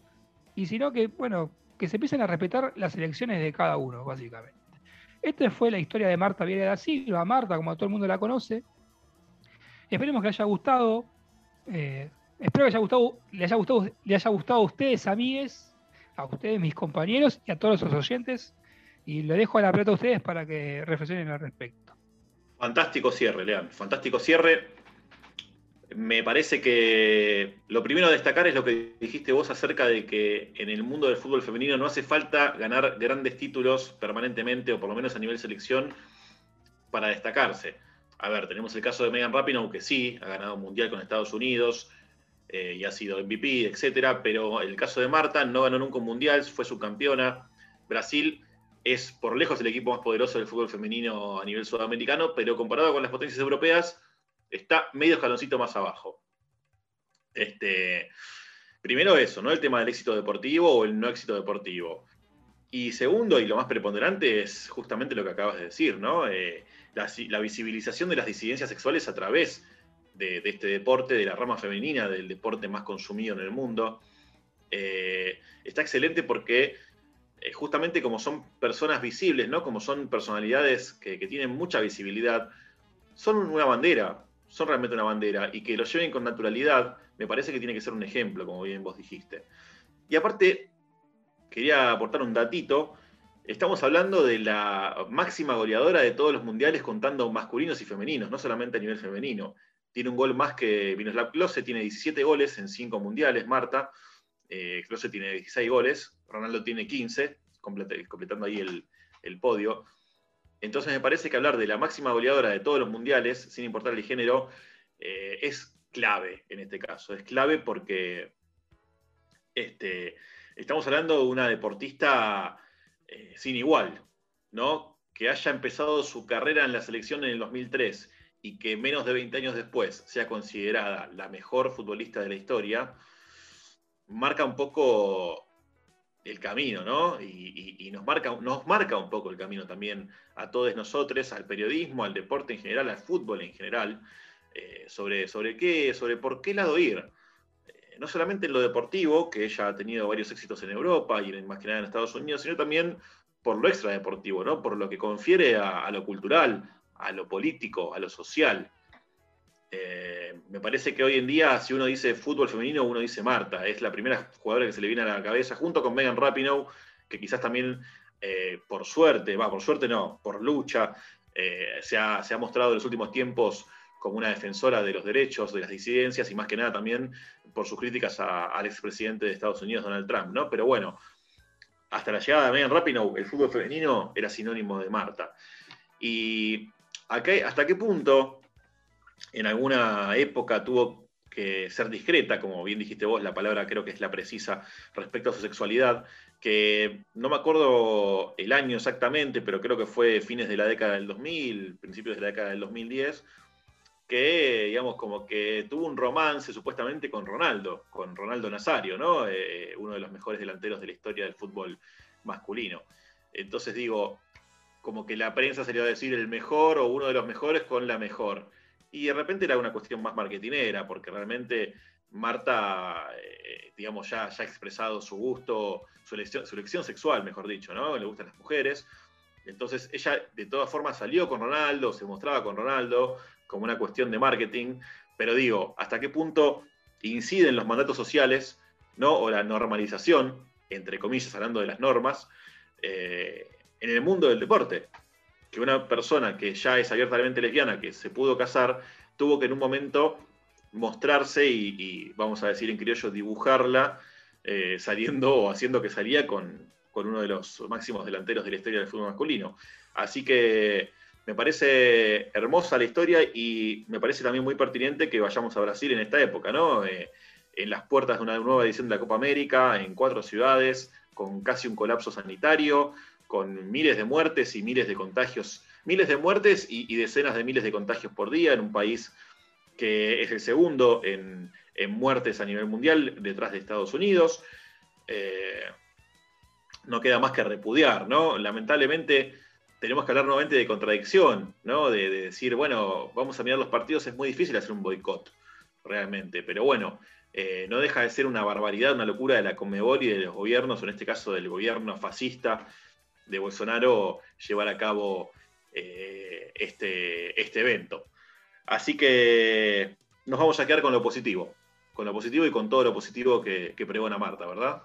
y sino que, bueno, que se empiecen a respetar las elecciones de cada uno, básicamente. Esta fue la historia de Marta Vieira da Silva, Marta, como todo el mundo la conoce. Esperemos que haya gustado. Eh, espero que haya gustado, le haya gustado, le haya gustado a ustedes, amigues, a ustedes, mis compañeros, y a todos los oyentes. Y le dejo a la pelota a ustedes para que reflexionen al respecto. Fantástico cierre, Lean. Fantástico cierre. Me parece que lo primero a destacar es lo que dijiste vos acerca de que en el mundo del fútbol femenino no hace falta ganar grandes títulos permanentemente, o por lo menos a nivel selección, para destacarse. A ver, tenemos el caso de Megan Rapinoe, que sí, ha ganado un mundial con Estados Unidos eh, y ha sido MVP, etcétera, pero el caso de Marta no ganó nunca un mundial, fue subcampeona. Brasil es por lejos el equipo más poderoso del fútbol femenino a nivel sudamericano, pero comparado con las potencias europeas, está medio escaloncito más abajo. Este, primero eso, ¿no? El tema del éxito deportivo o el no éxito deportivo. Y segundo, y lo más preponderante, es justamente lo que acabas de decir, ¿no? Eh, la, visibilización de las disidencias sexuales a través de, de, este deporte, de la rama femenina, del deporte más consumido en el mundo. Eh, está excelente porque eh, justamente como son personas visibles, ¿no? Como son personalidades que, que tienen mucha visibilidad, son una bandera, son realmente una bandera, y que lo lleven con naturalidad, me parece que tiene que ser un ejemplo, como bien vos dijiste. Y aparte, quería aportar un datito. Estamos hablando de la máxima goleadora de todos los mundiales, contando masculinos y femeninos, no solamente a nivel femenino. Tiene un gol más que Miroslav Klose, tiene 17 goles en 5 mundiales, Marta. Eh, tiene 16 goles, Ronaldo tiene 15, completando ahí el, el podio. Entonces me parece que hablar de la máxima goleadora de todos los mundiales, sin importar el género, eh, es clave en este caso. Es clave porque este, estamos hablando de una deportista eh, sin igual, ¿no? Que haya empezado su carrera en la selección en el 2003 y que menos de 20 años después sea considerada la mejor futbolista de la historia, marca un poco el camino, ¿no? Y, nos, marca, nos marca un poco el camino también a todos nosotros, al periodismo, al deporte en general, al fútbol en general, eh, sobre, sobre qué, sobre por qué lado ir. No solamente en lo deportivo, que ella ha tenido varios éxitos en Europa y en, más que nada en Estados Unidos, sino también por lo extradeportivo, ¿no? Por lo que confiere a, a lo cultural, a lo político, a lo social. Eh, me parece que hoy en día, si uno dice fútbol femenino, uno dice Marta. Es la primera jugadora que se le viene a la cabeza, junto con Megan Rapinoe, que quizás también eh, por suerte, va, por suerte no, por lucha, eh, se, ha, se ha mostrado en los últimos tiempos como una defensora de los derechos, de las disidencias y más que nada también por sus críticas a- al expresidente de Estados Unidos, Donald Trump, ¿no? Pero bueno, hasta la llegada de Megan Rapinoe, el fútbol femenino era sinónimo de Marta. Y ¿a qué- ¿hasta qué punto en alguna época tuvo que ser discreta, como bien dijiste vos, la palabra creo que es la precisa respecto a su sexualidad, que no me acuerdo el año exactamente, pero creo que fue fines de la década del 2000, principios de la década del 2010, que, digamos, como que tuvo un romance supuestamente con Ronaldo, con Ronaldo Nazario, ¿no? Eh, uno de los mejores delanteros de la historia del fútbol masculino. Entonces digo, como que la prensa salió a decir el mejor o uno de los mejores con la mejor. Y de repente era una cuestión más marketinera, porque realmente Marta, eh, digamos, ya, ya ha expresado su gusto, su elección, su elección sexual, mejor dicho, ¿no? Le gustan las mujeres. Entonces ella de todas formas salió con Ronaldo, se mostraba con Ronaldo como una cuestión de marketing, pero digo, ¿hasta qué punto inciden los mandatos sociales, ¿no? O la normalización, entre comillas, hablando de las normas, eh, en el mundo del deporte? Que una persona que ya es abiertamente lesbiana, que se pudo casar, tuvo que en un momento mostrarse y, vamos a decir en criollo, dibujarla eh, saliendo o haciendo que salía con, con uno de los máximos delanteros de la historia del fútbol masculino. Así que me parece hermosa la historia y me parece también muy pertinente que vayamos a Brasil en esta época, ¿no? Eh, en las puertas de una nueva edición de la Copa América, en cuatro ciudades, con casi un colapso sanitario, con miles de muertes y miles de contagios, miles de muertes y, decenas de miles de contagios por día en un país que es el segundo en, en muertes a nivel mundial, detrás de Estados Unidos. Eh, no queda más que repudiar, ¿no? Lamentablemente tenemos que hablar nuevamente de contradicción, ¿no? De, de, decir, bueno, vamos a mirar los partidos, es muy difícil hacer un boicot, realmente, pero bueno, eh, no deja de ser una barbaridad, una locura de la Conmebol y de los gobiernos, o en este caso del gobierno fascista de Bolsonaro, llevar a cabo eh, este, este evento. Así que nos vamos a quedar con lo positivo, con lo positivo y con todo lo positivo que, que pregona Marta, ¿verdad?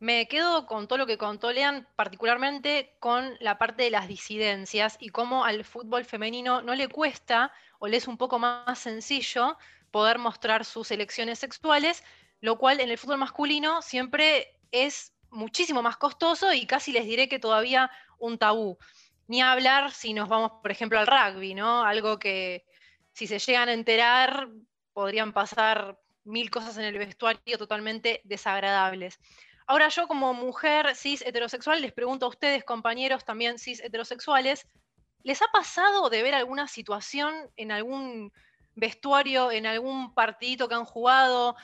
Me quedo con todo lo que contó Lean, particularmente con la parte de las disidencias y cómo al fútbol femenino no le cuesta o le es un poco más sencillo poder mostrar sus elecciones sexuales, lo cual en el fútbol masculino siempre es muchísimo más costoso y casi les diré que todavía un tabú. Ni hablar si nos vamos, por ejemplo, al rugby, ¿no? Algo que si se llegan a enterar podrían pasar mil cosas en el vestuario totalmente desagradables. Ahora yo como mujer cis heterosexual les pregunto a ustedes, compañeros también cis heterosexuales, ¿les ha pasado de ver alguna situación en algún vestuario, en algún partidito que han jugado,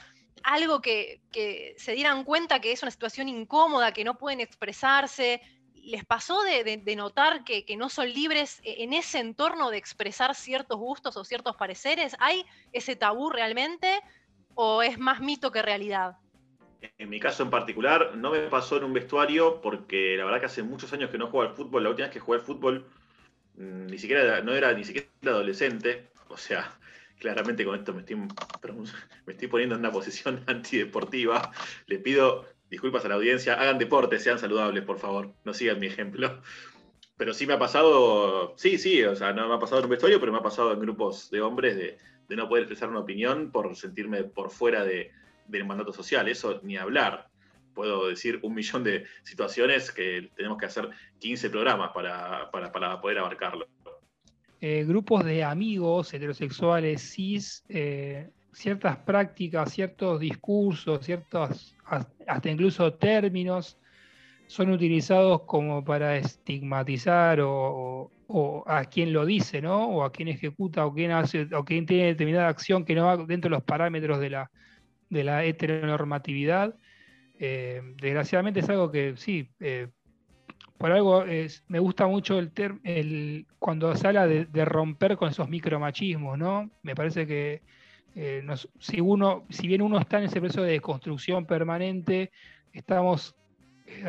algo que, que se dieran cuenta que es una situación incómoda, que no pueden expresarse? ¿Les pasó de, de, notar que, que, no son libres en ese entorno de expresar ciertos gustos o ciertos pareceres? ¿Hay ese tabú realmente o es más mito que realidad? En mi caso en particular, no me pasó en un vestuario porque la verdad que hace muchos años que no juego al fútbol. La última vez que jugué al fútbol mm, ni siquiera no era ni siquiera adolescente. O sea, claramente con esto me estoy, me estoy poniendo en una posición antideportiva. Le pido disculpas a la audiencia, hagan deporte, sean saludables, por favor. No sigan mi ejemplo. Pero sí me ha pasado, sí, sí, o sea, no me ha pasado en un vestuario, pero me ha pasado en grupos de hombres de, de no poder expresar una opinión por sentirme por fuera de, del mandato social, eso ni hablar. Puedo decir un millón de situaciones que tenemos que hacer 15 programas para, para, para poder abarcarlo. Eh, grupos de amigos heterosexuales, cis, eh, ciertas prácticas, ciertos discursos, ciertos, hasta incluso términos, son utilizados como para estigmatizar o, a quien lo dice, ¿no? O a quien ejecuta o quien hace, o quien tiene determinada acción que no va dentro de los parámetros de la, de la heteronormatividad. Eh, desgraciadamente es algo que sí, eh, por algo me gusta mucho el, ter, el cuando se habla de, romper con esos micromachismos, ¿no? Me parece que eh, si uno, si bien uno está en ese proceso de construcción permanente, estamos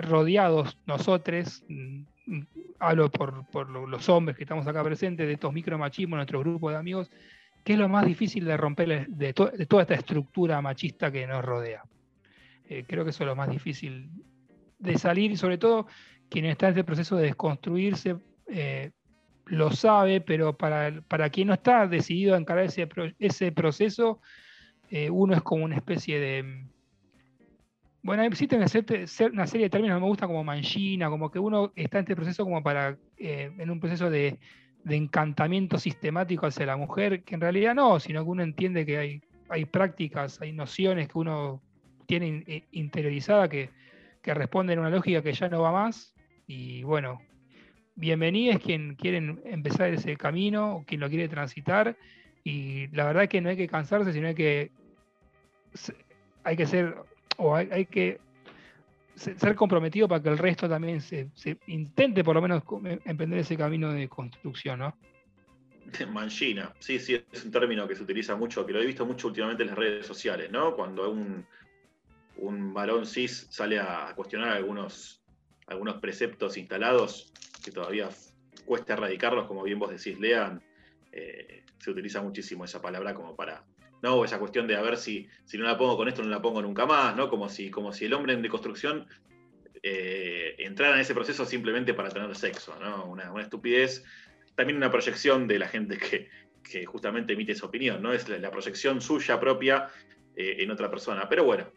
rodeados nosotros, mm, hablo por, por, los hombres que estamos acá presentes, de estos micromachismos, nuestro grupo de amigos, que es lo más difícil de romper de, to de toda esta estructura machista que nos rodea. Eh, creo que eso es lo más difícil de salir y sobre todo quien está en este proceso de desconstruirse eh, lo sabe, pero para, para quien no está decidido a encarar ese, ese proceso, eh, uno es como una especie de... Bueno, existen una serie, de términos que me gustan como manchina, como que uno está en este proceso como para, en un proceso de, de encantamiento sistemático hacia la mujer, que en realidad no, sino que uno entiende que hay, hay prácticas, hay nociones que uno tiene eh, interiorizada que, que responden a una lógica que ya no va más. Y bueno, bienvenidos quien quieren empezar ese camino, o quien lo quiere transitar. Y la verdad que no hay que cansarse, sino que, hay que ser, o hay, que ser comprometido para que el resto también se, intente por lo menos co- emprender ese camino de construcción, ¿no? Manchina, sí, sí, es un término que se utiliza mucho, que lo he visto mucho últimamente en las redes sociales, ¿no? Cuando un, un varón cis sale a cuestionar algunos, algunos preceptos instalados que todavía cuesta erradicarlos, como bien vos decís, Lean, eh, se utiliza muchísimo esa palabra como para, no, esa cuestión de a ver si, si no la pongo con esto, no la pongo nunca más, ¿no? Como si, como si el hombre en deconstrucción eh, entrara en ese proceso simplemente para tener sexo, ¿no? Una, una estupidez también una proyección de la gente que, que justamente emite esa opinión, ¿no? Es la, proyección suya propia eh, en otra persona. Pero bueno,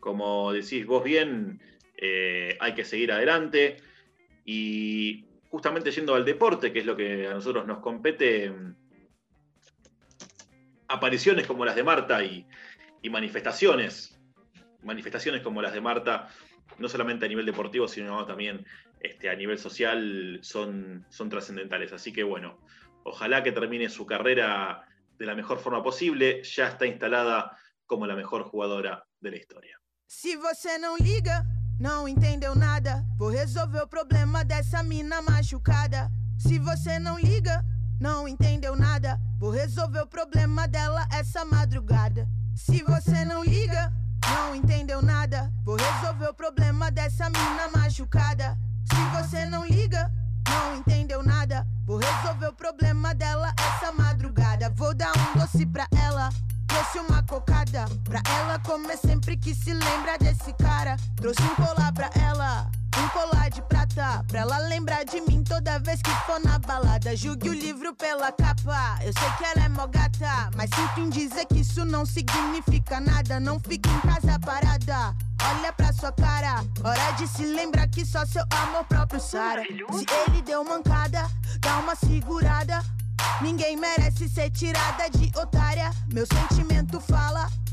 como decís vos bien, eh, hay que seguir adelante. Y justamente yendo al deporte, que es lo que a nosotros nos compete, apariciones como las de Marta y, manifestaciones, manifestaciones como las de Marta, no solamente a nivel deportivo, sino también este, a nivel social son, son trascendentales. Así que bueno, ojalá que termine su carrera de la mejor forma posible. Ya está instalada como la mejor jugadora de la historia. Se você não liga, não entendeu nada. Resolver o problema dessa mina machucada. Se você não liga, não entendeu nada. Vou resolver o problema dela essa madrugada. Se você não liga, não entendeu nada. Vou resolver o problema dessa mina machucada. Se você não liga, não entendeu nada. Vou resolver o problema dela essa madrugada. Vou dar um doce pra ela. Trouxe uma cocada pra ela comer sempre que se lembra desse cara. Trouxe um colar pra ela, um colar de prata. Pra ela lembrar de mim toda vez que for na balada. Julgue o livro pela capa. Eu sei que ela é mó gata, mas sinto em dizer que isso não significa nada. Não fique em casa parada. Olha pra sua cara, hora de se lembrar que só seu amor próprio sara. Se ele deu mancada, dá uma segurada. Ninguém merece ser tirada de otária. Meu sentimento fala,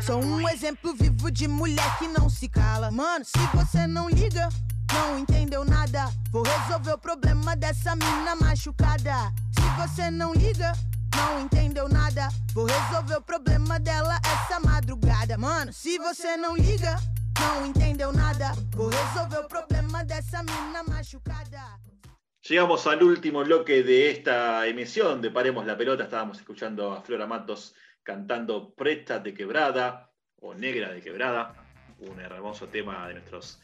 Sou um exemplo vivo de mulher que não se cala. Mano, se você não liga, não entendeu nada. Vou resolver o problema dessa mina machucada. Se você não liga, não entendeu nada. Vou resolver o problema dela essa madrugada. Mano, se você não liga, não entendeu nada. Vou resolver o problema dessa mina machucada. Llegamos al último bloque de esta emisión de Paremos la Pelota. Estábamos escuchando a Flora Matos cantando Preta de Quebrada o Negra de Quebrada, un hermoso tema de nuestros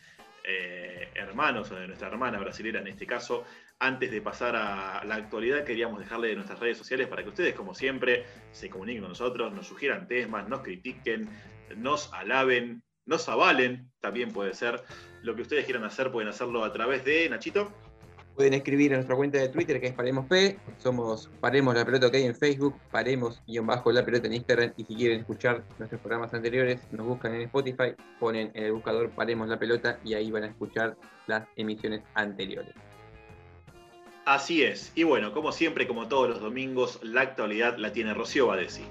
eh, hermanos o de nuestra hermana brasilera en este caso. Antes de pasar a la actualidad, queríamos dejarle nuestras redes sociales para que ustedes, como siempre, se comuniquen con nosotros, nos sugieran temas, nos critiquen, nos alaben, nos avalen, también puede ser. Lo que ustedes quieran hacer, pueden hacerlo a través de Nachito. Pueden escribir a nuestra cuenta de Twitter que es Paremos P, somos Paremos la Pelota que hay en Facebook, Paremos guion bajo la pelota en Instagram y si quieren escuchar nuestros programas anteriores nos buscan en Spotify, ponen en el buscador Paremos la Pelota y ahí van a escuchar las emisiones anteriores. Así es. Y bueno, como siempre, como todos los domingos, la actualidad la tiene Rocío Badesi.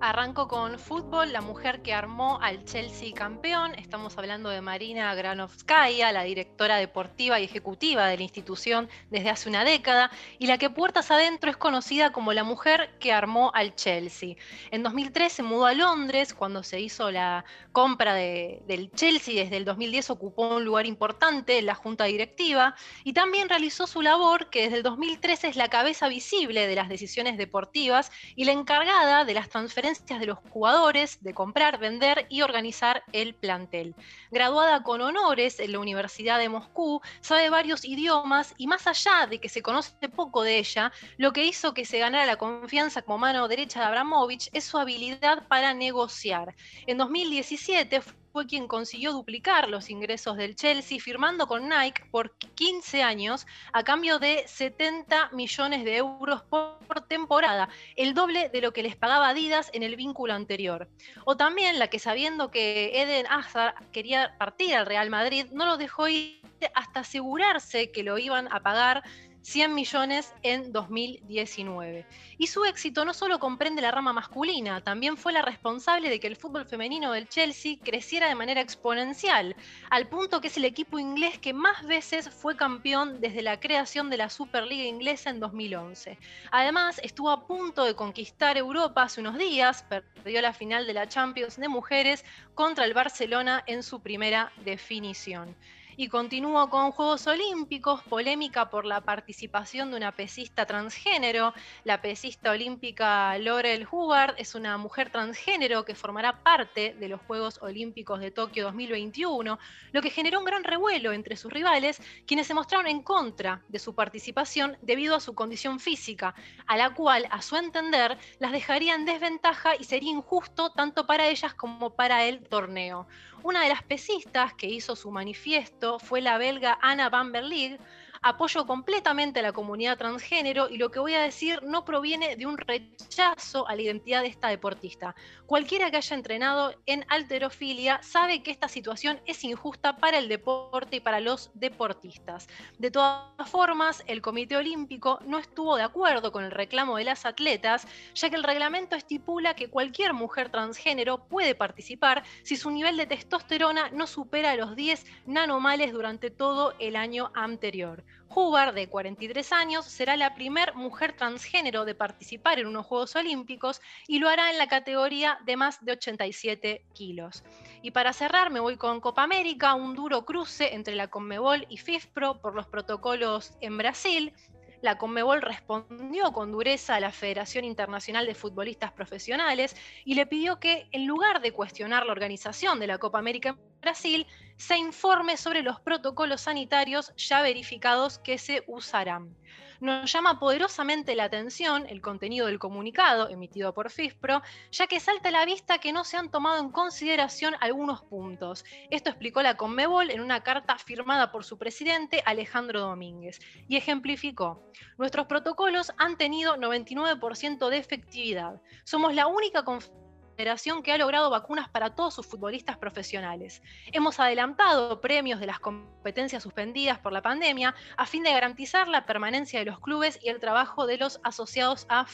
Arranco con fútbol, la mujer que armó al Chelsea campeón. Estamos hablando de Marina Granovskaya, la directora deportiva y ejecutiva de la institución desde hace una década, y la que puertas adentro es conocida como la mujer que armó al Chelsea. En 2003 se mudó a Londres cuando se hizo la compra de- del Chelsea. Desde el 2010 ocupó un lugar importante en la junta directiva y también realizó su labor que desde el 2013 es la cabeza visible de las decisiones deportivas y la encargada de las transferencias de los jugadores, de comprar, vender y organizar el plantel. Graduada con honores en la Universidad de Moscú, sabe varios idiomas y más allá de que se conoce poco de ella, lo que hizo que se ganara la confianza como mano derecha de Abramovich es su habilidad para negociar. En 2017 fue quien consiguió duplicar los ingresos del Chelsea firmando con Nike por 15 años a cambio de 70 millones de euros por temporada, el doble de lo que les pagaba Adidas en el vínculo anterior. O también la que sabiendo que Eden Hazard quería partir al Real Madrid, no lo dejó ir hasta asegurarse que lo iban a pagar 100 millones en 2019. Y su éxito no solo comprende la rama masculina, también fue la responsable de que el fútbol femenino del Chelsea creciera de manera exponencial, al punto que es el equipo inglés que más veces fue campeón desde la creación de la Superliga inglesa en 2011. Además, estuvo a punto de conquistar Europa hace unos días, perdió la final de la Champions de mujeres contra el Barcelona en su primera definición. Y continúo con Juegos Olímpicos, polémica por la participación de una pesista transgénero. La pesista olímpica Laurel Hubbard es una mujer transgénero que formará parte de los Juegos Olímpicos de Tokio 2021, lo que generó un gran revuelo entre sus rivales, quienes se mostraron en contra de su participación debido a su condición física, a la cual, a su entender, las dejaría en desventaja y sería injusto tanto para ellas como para el torneo. Una de las pesistas que hizo su manifiesto fue la belga Anna van der Leegh. Apoyo completamente a la comunidad transgénero y lo que voy a decir no proviene de un rechazo a la identidad de esta deportista. Cualquiera que haya entrenado en alterofilia sabe que esta situación es injusta para el deporte y para los deportistas. De todas formas, el Comité Olímpico no estuvo de acuerdo con el reclamo de las atletas, ya que el reglamento estipula que cualquier mujer transgénero puede participar si su nivel de testosterona no supera los 10 nanomales durante todo el año anterior. Hubbard, de 43 años, será la primer mujer transgénero de participar en unos Juegos Olímpicos y lo hará en la categoría de más de 87 kilos. Y para cerrar, me voy con Copa América, un duro cruce entre la Conmebol y FIFPRO por los protocolos en Brasil. La Conmebol respondió con dureza a la Federación Internacional de Futbolistas Profesionales y le pidió que, en lugar de cuestionar la organización de la Copa América en Brasil, se informe sobre los protocolos sanitarios ya verificados que se usarán. Nos llama poderosamente la atención el contenido del comunicado emitido por FIFPRO, ya que salta a la vista que no se han tomado en consideración algunos puntos. Esto explicó la Conmebol en una carta firmada por su presidente Alejandro Domínguez y ejemplificó, nuestros protocolos han tenido 99% de efectividad. Somos la única confederación que ha logrado vacunas para todos sus futbolistas profesionales. Hemos adelantado premios de las competencias suspendidas por la pandemia a fin de garantizar la permanencia de los clubes y el trabajo de los asociados a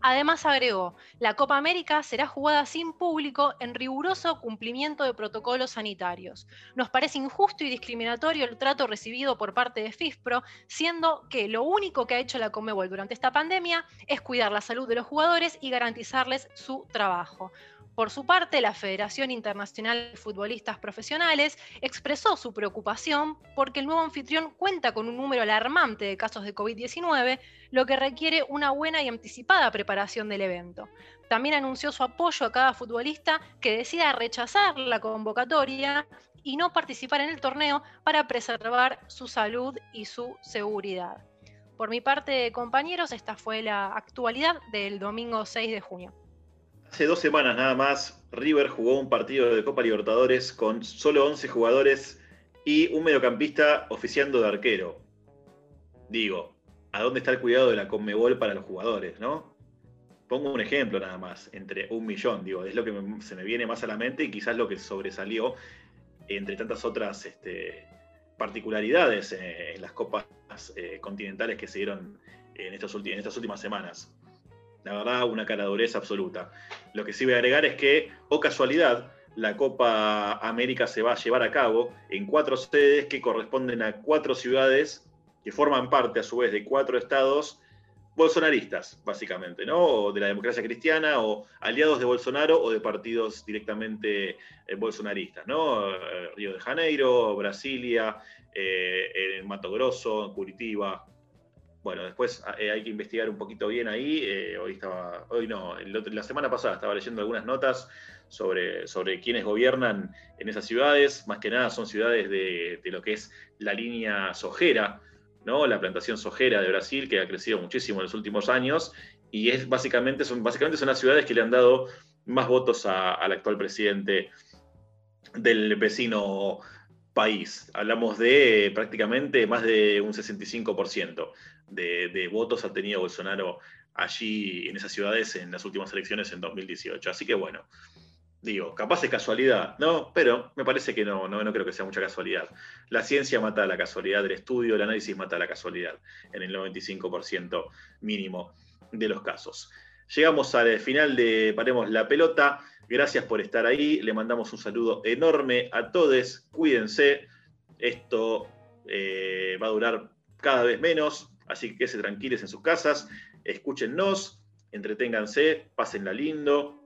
Además agregó, la Copa América será jugada sin público en riguroso cumplimiento de protocolos sanitarios. Nos parece injusto y discriminatorio el trato recibido por parte de FIFPRO, siendo que lo único que ha hecho la Comebol durante esta pandemia es cuidar la salud de los jugadores y garantizarles su trabajo. Por su parte, la Federación Internacional de Futbolistas Profesionales expresó su preocupación porque el nuevo anfitrión cuenta con un número alarmante de casos de COVID-19, lo que requiere una buena y anticipada preparación del evento. También anunció su apoyo a cada futbolista que decida rechazar la convocatoria y no participar en el torneo para preservar su salud y su seguridad. Por mi parte, compañeros, esta fue la actualidad del domingo 6 de junio. Hace dos semanas nada más, River jugó un partido de Copa Libertadores con solo 11 jugadores y un mediocampista oficiando de arquero. Digo, ¿a dónde está el cuidado de la Conmebol para los jugadores, no? Pongo un ejemplo nada más, entre un millón, digo, es lo que se me viene más a la mente y quizás lo que sobresalió entre tantas otras este, particularidades eh, en las copas eh, continentales que se dieron en estas últimas semanas. La verdad, una caradurez absoluta. Lo que sí voy a agregar es que, o casualidad, la Copa América se va a llevar a cabo en cuatro sedes que corresponden a cuatro ciudades que forman parte, a su vez, de cuatro estados bolsonaristas, básicamente, ¿no? O de la democracia cristiana, o aliados de Bolsonaro, o de partidos directamente eh, bolsonaristas, ¿no? Eh, Río de Janeiro, Brasilia, eh, Mato Grosso, Curitiba. Bueno, después eh, hay que investigar un poquito bien ahí. eh, hoy estaba, hoy no, la semana pasada estaba leyendo algunas notas sobre, sobre quiénes gobiernan en esas ciudades. Más que nada son ciudades de, de lo que es la línea sojera, ¿no? La plantación sojera de Brasil, que ha crecido muchísimo en los últimos años, y es básicamente, son, básicamente son las ciudades que le han dado más votos al actual presidente del vecino país. Hablamos de prácticamente más de un 65% de, votos ha tenido Bolsonaro allí en esas ciudades en las últimas elecciones en 2018. Así que bueno, digo, capaz es casualidad, ¿no? Pero me parece que no, no, no creo que sea mucha casualidad. La ciencia mata la casualidad, el estudio, el análisis mata la casualidad en el 95% mínimo de los casos. Llegamos al final de Paremos la Pelota. Gracias por estar ahí. Le mandamos un saludo enorme a todos. Cuídense. Esto eh, va a durar cada vez menos, así que se tranquiles en sus casas. Escúchennos, entreténganse, pásenla lindo.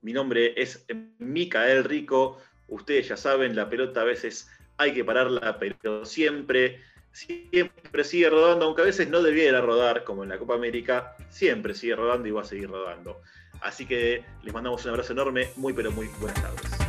Mi nombre es Micael Rico. Ustedes ya saben, la pelota a veces hay que pararla, pero siempre, siempre sigue rodando, aunque a veces no debiera rodar, como en la Copa América, siempre sigue rodando y va a seguir rodando. Así que les mandamos un abrazo enorme, muy pero muy buenas tardes.